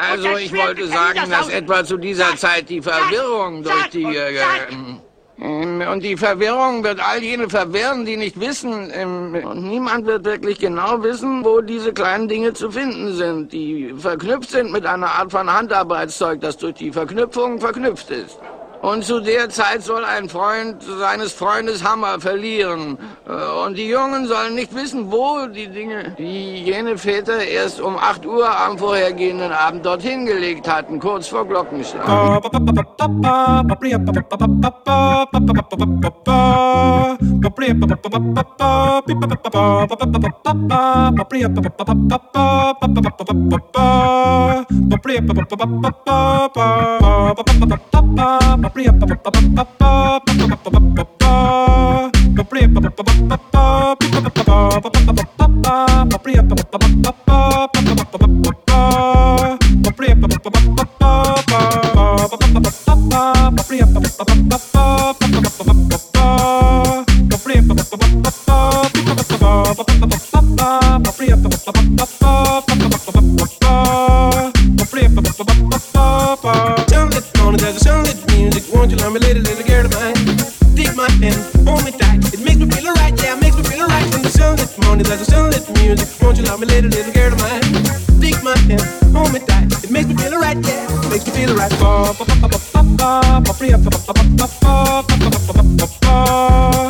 Also ich wollte sagen, dass etwa zu dieser Zeit die Verwirrung durch die... Äh, ähm, und die Verwirrung wird all jene verwirren, die nicht wissen. Ähm, und niemand wird wirklich genau wissen, wo diese kleinen Dinge zu finden sind, die verknüpft sind mit einer Art von Handarbeitszeug, das durch die Verknüpfung verknüpft ist. Und zu der Zeit soll ein Freund seines Freundes Hammer verlieren. Äh, und die Jungen sollen nicht wissen, wo die Dinge, die jene Väter erst um 8 Uhr am vorhergehenden Abend dorthin gelegt hatten, kurz vor Glockenschlag. Äh, Up, up, up. sound is like a sunlit music. Won't you love me, little, little girl of mine? Take my hand, hold me tight. It makes me feel alright, yeah. It makes me feel alright. Ba ba ba ba ba ba ba ba ba ba ba ba ba ba ba ba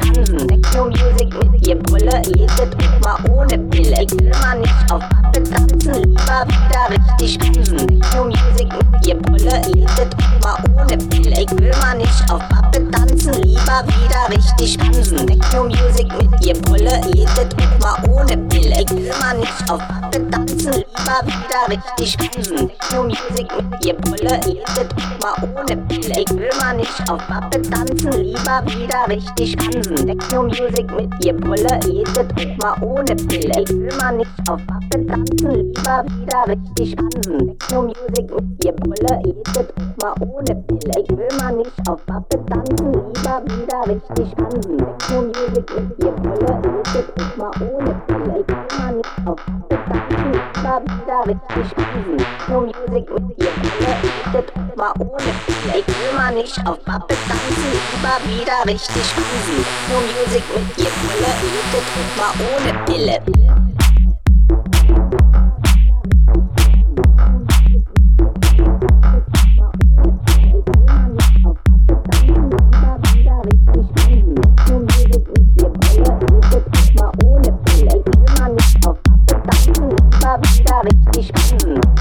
tanzen. Techno Music mit ihr Brille, jedet und mal ohne Pille. Ich will mal nicht auf Pappe tanzen, lieber wieder richtig tanzen. Techno Music mit ihr Brille, jedet und mal ohne Pille. Ich will mal nicht auf Pappe tanzen, lieber wieder richtig tanzen. Techno Music mit ihr Brille, jedet und mal ohne Pille. Ich will mal nicht auf Pappe Leute tanzen immer wieder mit die Spinsen. New Music mit ihr Brille, jedet mal ohne Pille. Ich will mal nicht auf Pappe tanzen, lieber wieder richtig tanzen. Deck New Music mit ihr Brille, jedet mal ohne Pille. Ich will mal nicht auf Pappe tanzen, lieber wieder richtig tanzen. Deck New Music mit ihr Brille, jedet mal ohne Pille. Ich will mal nicht auf Pappe tanzen, lieber wieder richtig tanzen. New Music mit ihr Brille, jedet mal ohne Pille money out. auf. not true, da, da richtig Wiesen. No Music mit ihr Pille, das war ohne. Pille. Ich will mal nicht auf Pappe tanzen, immer wieder richtig Wiesen. No Music mit ihr Pille, das war ohne Pille.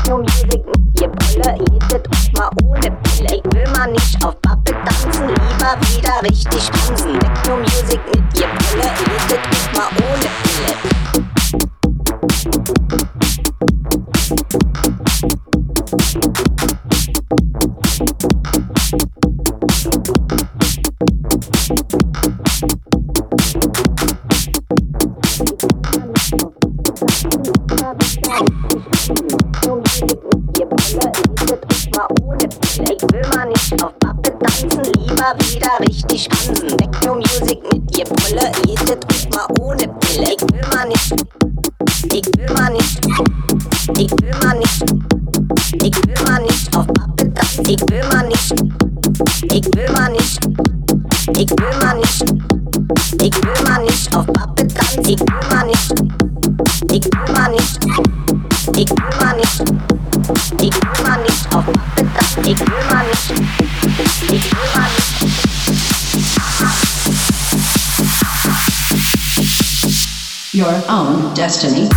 Jung, jeden, ihr Brille, jedet euch mal ohne Pille. Ich will mal nicht auf Pappe tanzen, lieber wieder richtig tanzen. Techno Music mit ihr Brille, Knaller richtig an. Techno Music mit ihr Brille, jedes und mal ohne Pille. Ich will mal nicht, ich will mal nicht, ich will mal nicht, ich will mal nicht auf Pappe tanzen. Ich will mal nicht, ich will mal nicht, ich will mal nicht, ich will mal nicht auf Pappe tanzen. Ich will mal nicht. your own destiny.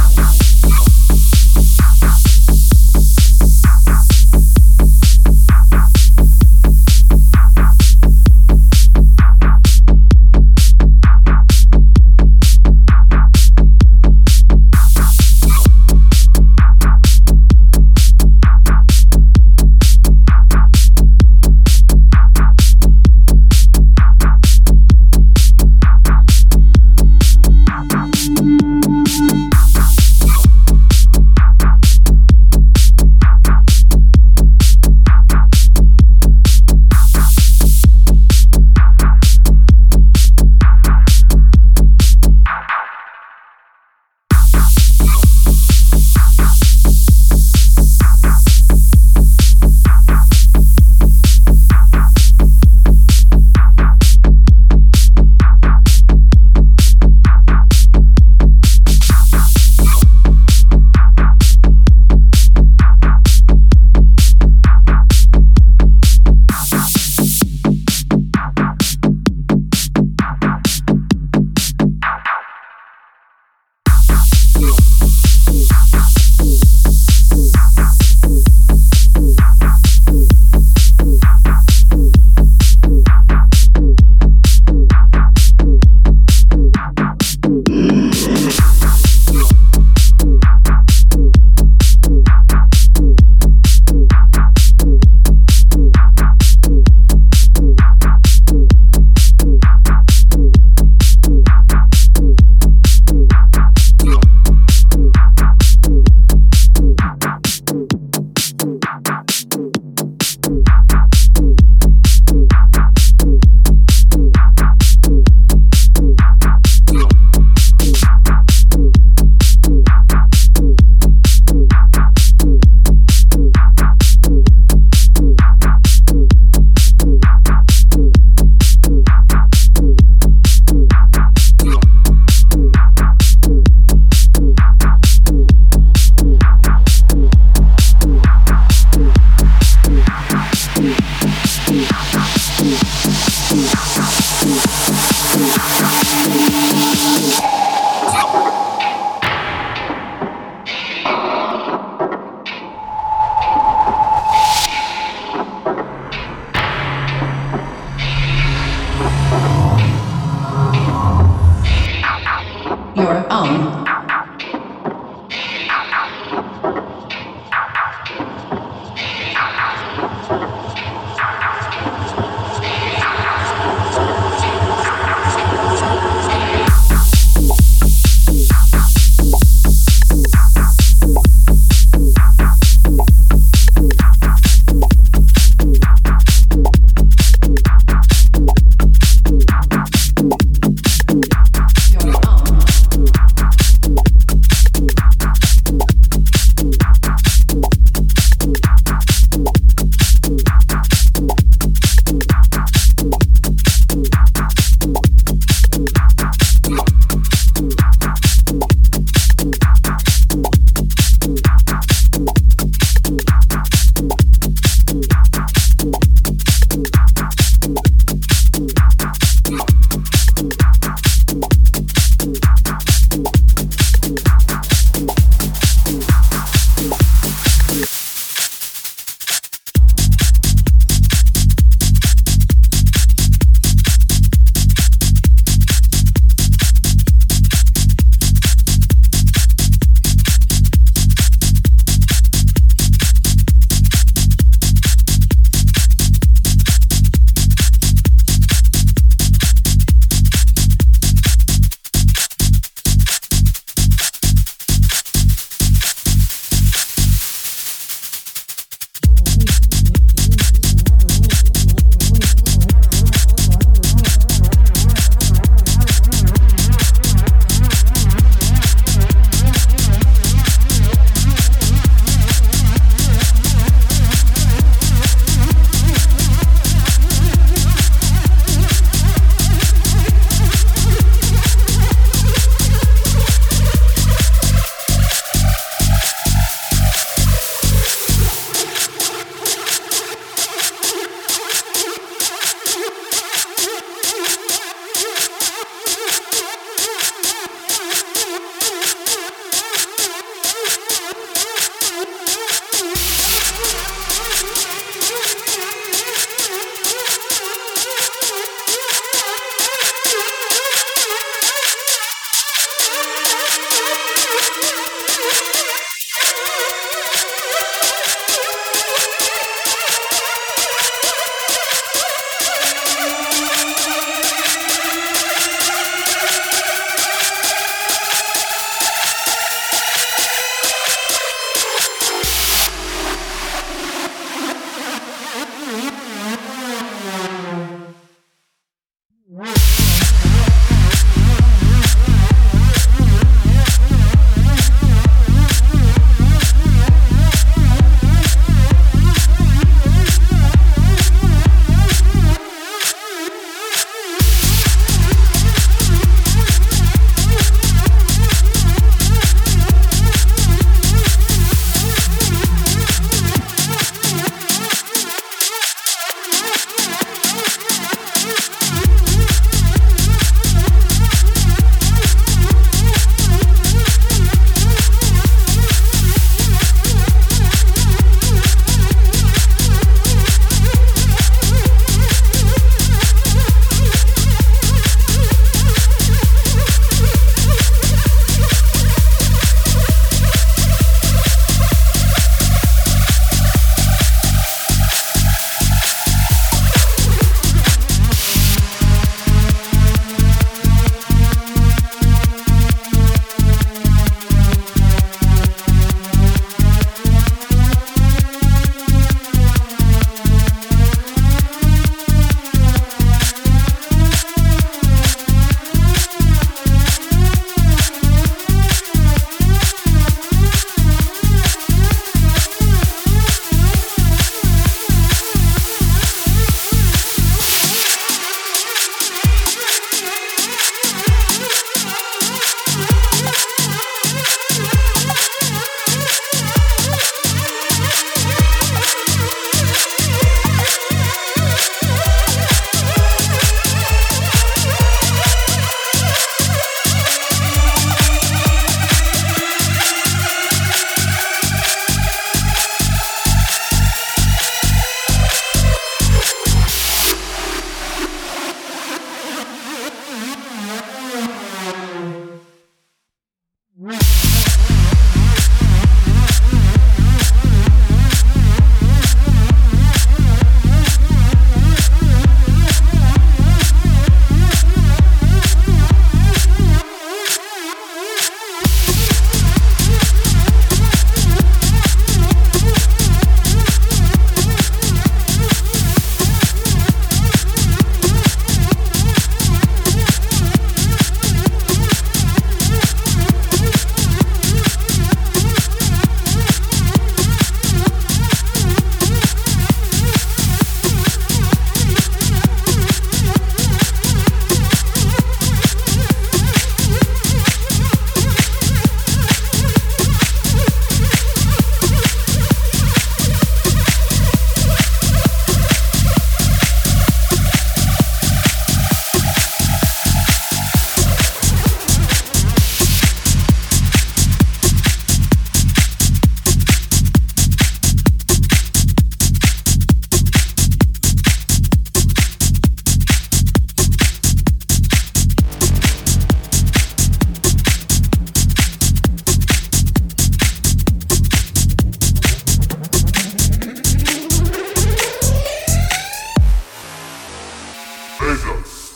Omega.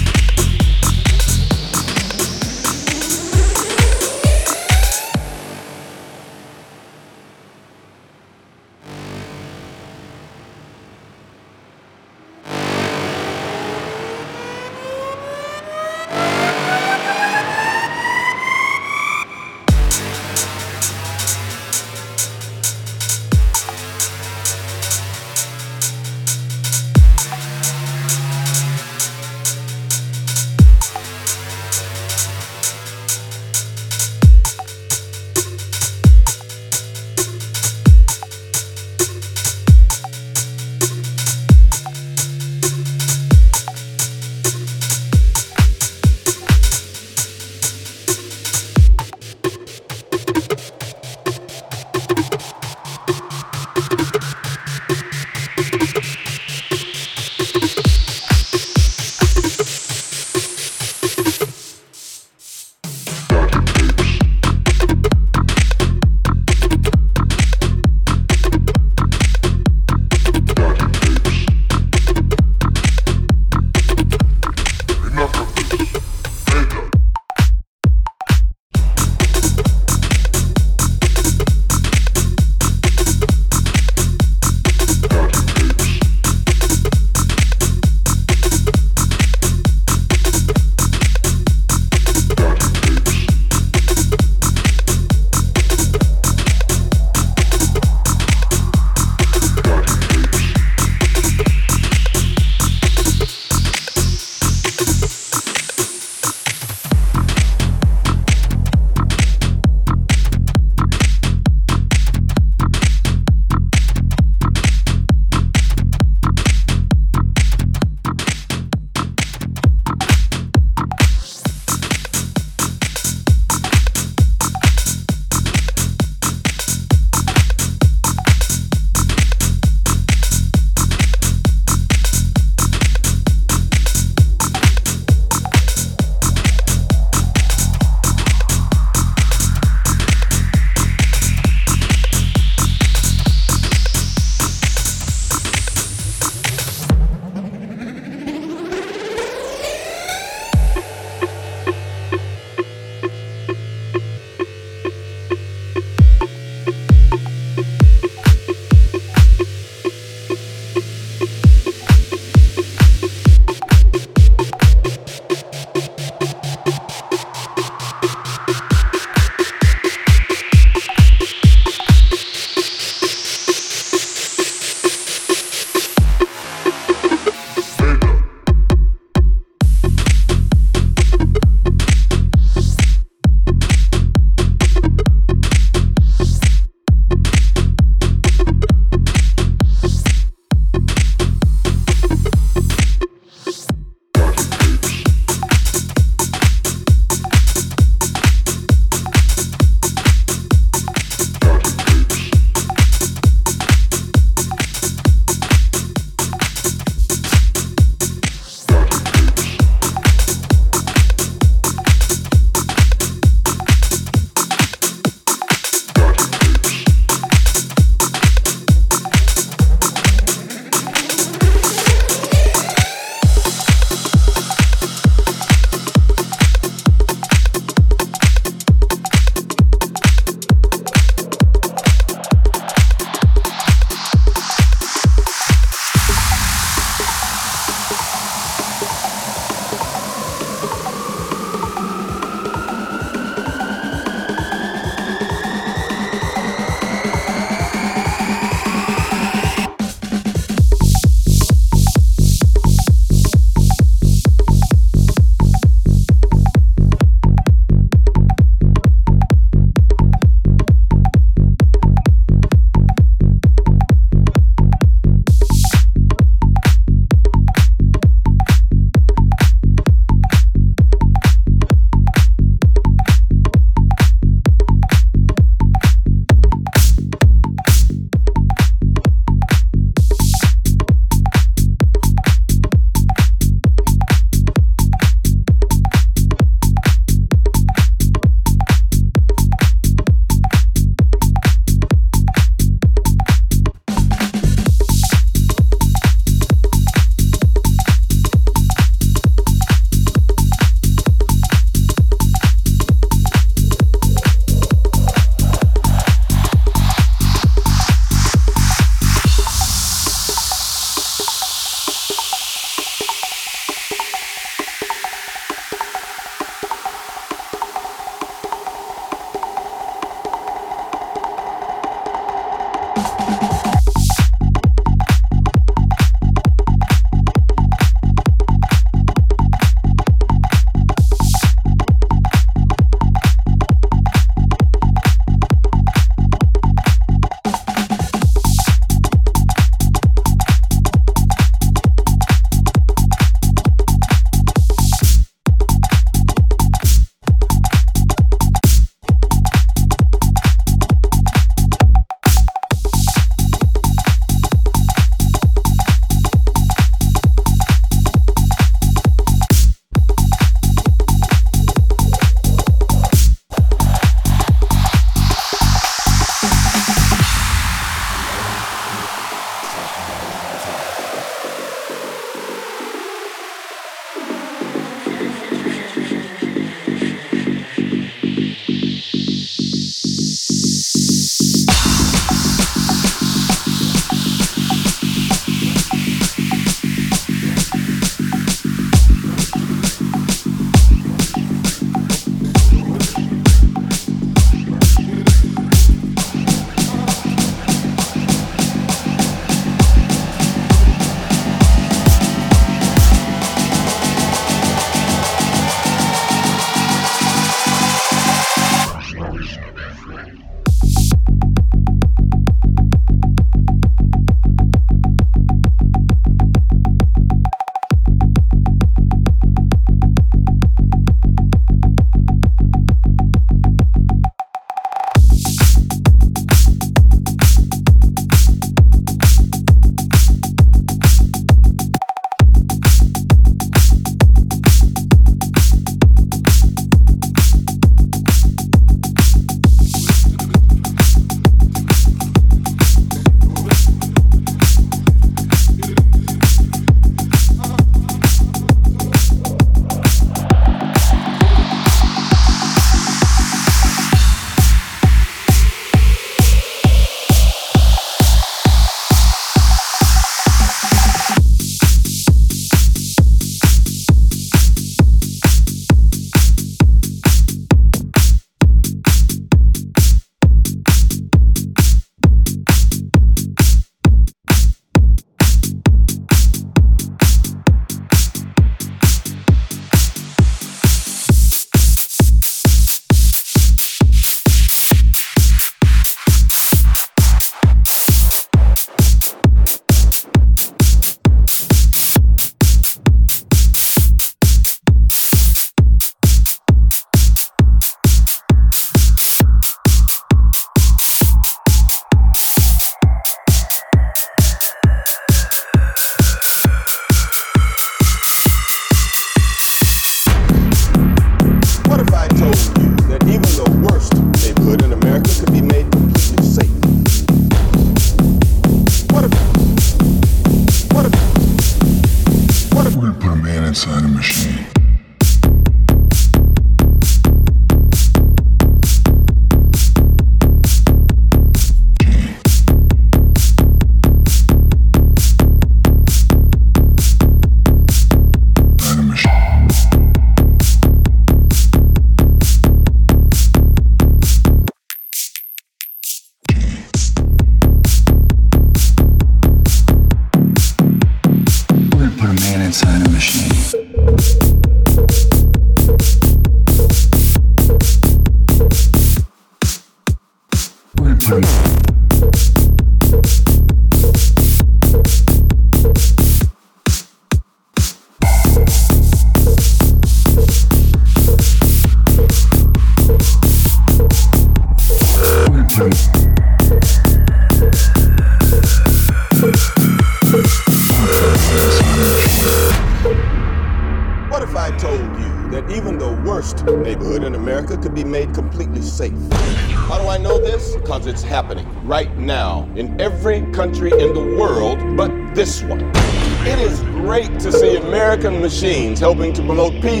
promote peace.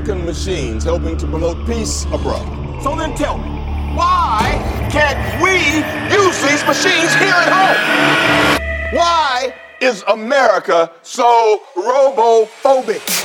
American machines helping to promote peace abroad. So then tell me, why can't we use these machines here at home? Why is America so robophobic?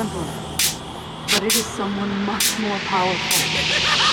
Emperor, but it is someone much more powerful.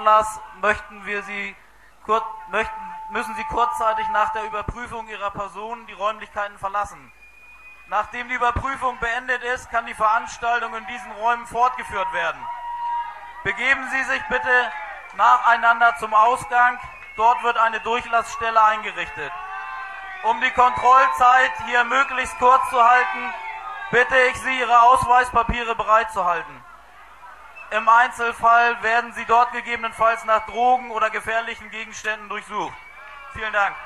Anlass möchten wir Sie kur möchten, müssen Sie kurzzeitig nach der Überprüfung Ihrer Person die Räumlichkeiten verlassen. Nachdem die Überprüfung beendet ist, kann die Veranstaltung in diesen Räumen fortgeführt werden. Begeben Sie sich bitte nacheinander zum Ausgang. Dort wird eine Durchlassstelle eingerichtet. Um die Kontrollzeit hier möglichst kurz zu halten, bitte ich Sie, Ihre Ausweispapiere bereitzuhalten. Im Einzelfall werden Sie dort gegebenenfalls nach Drogen oder gefährlichen Gegenständen durchsucht. Vielen Dank.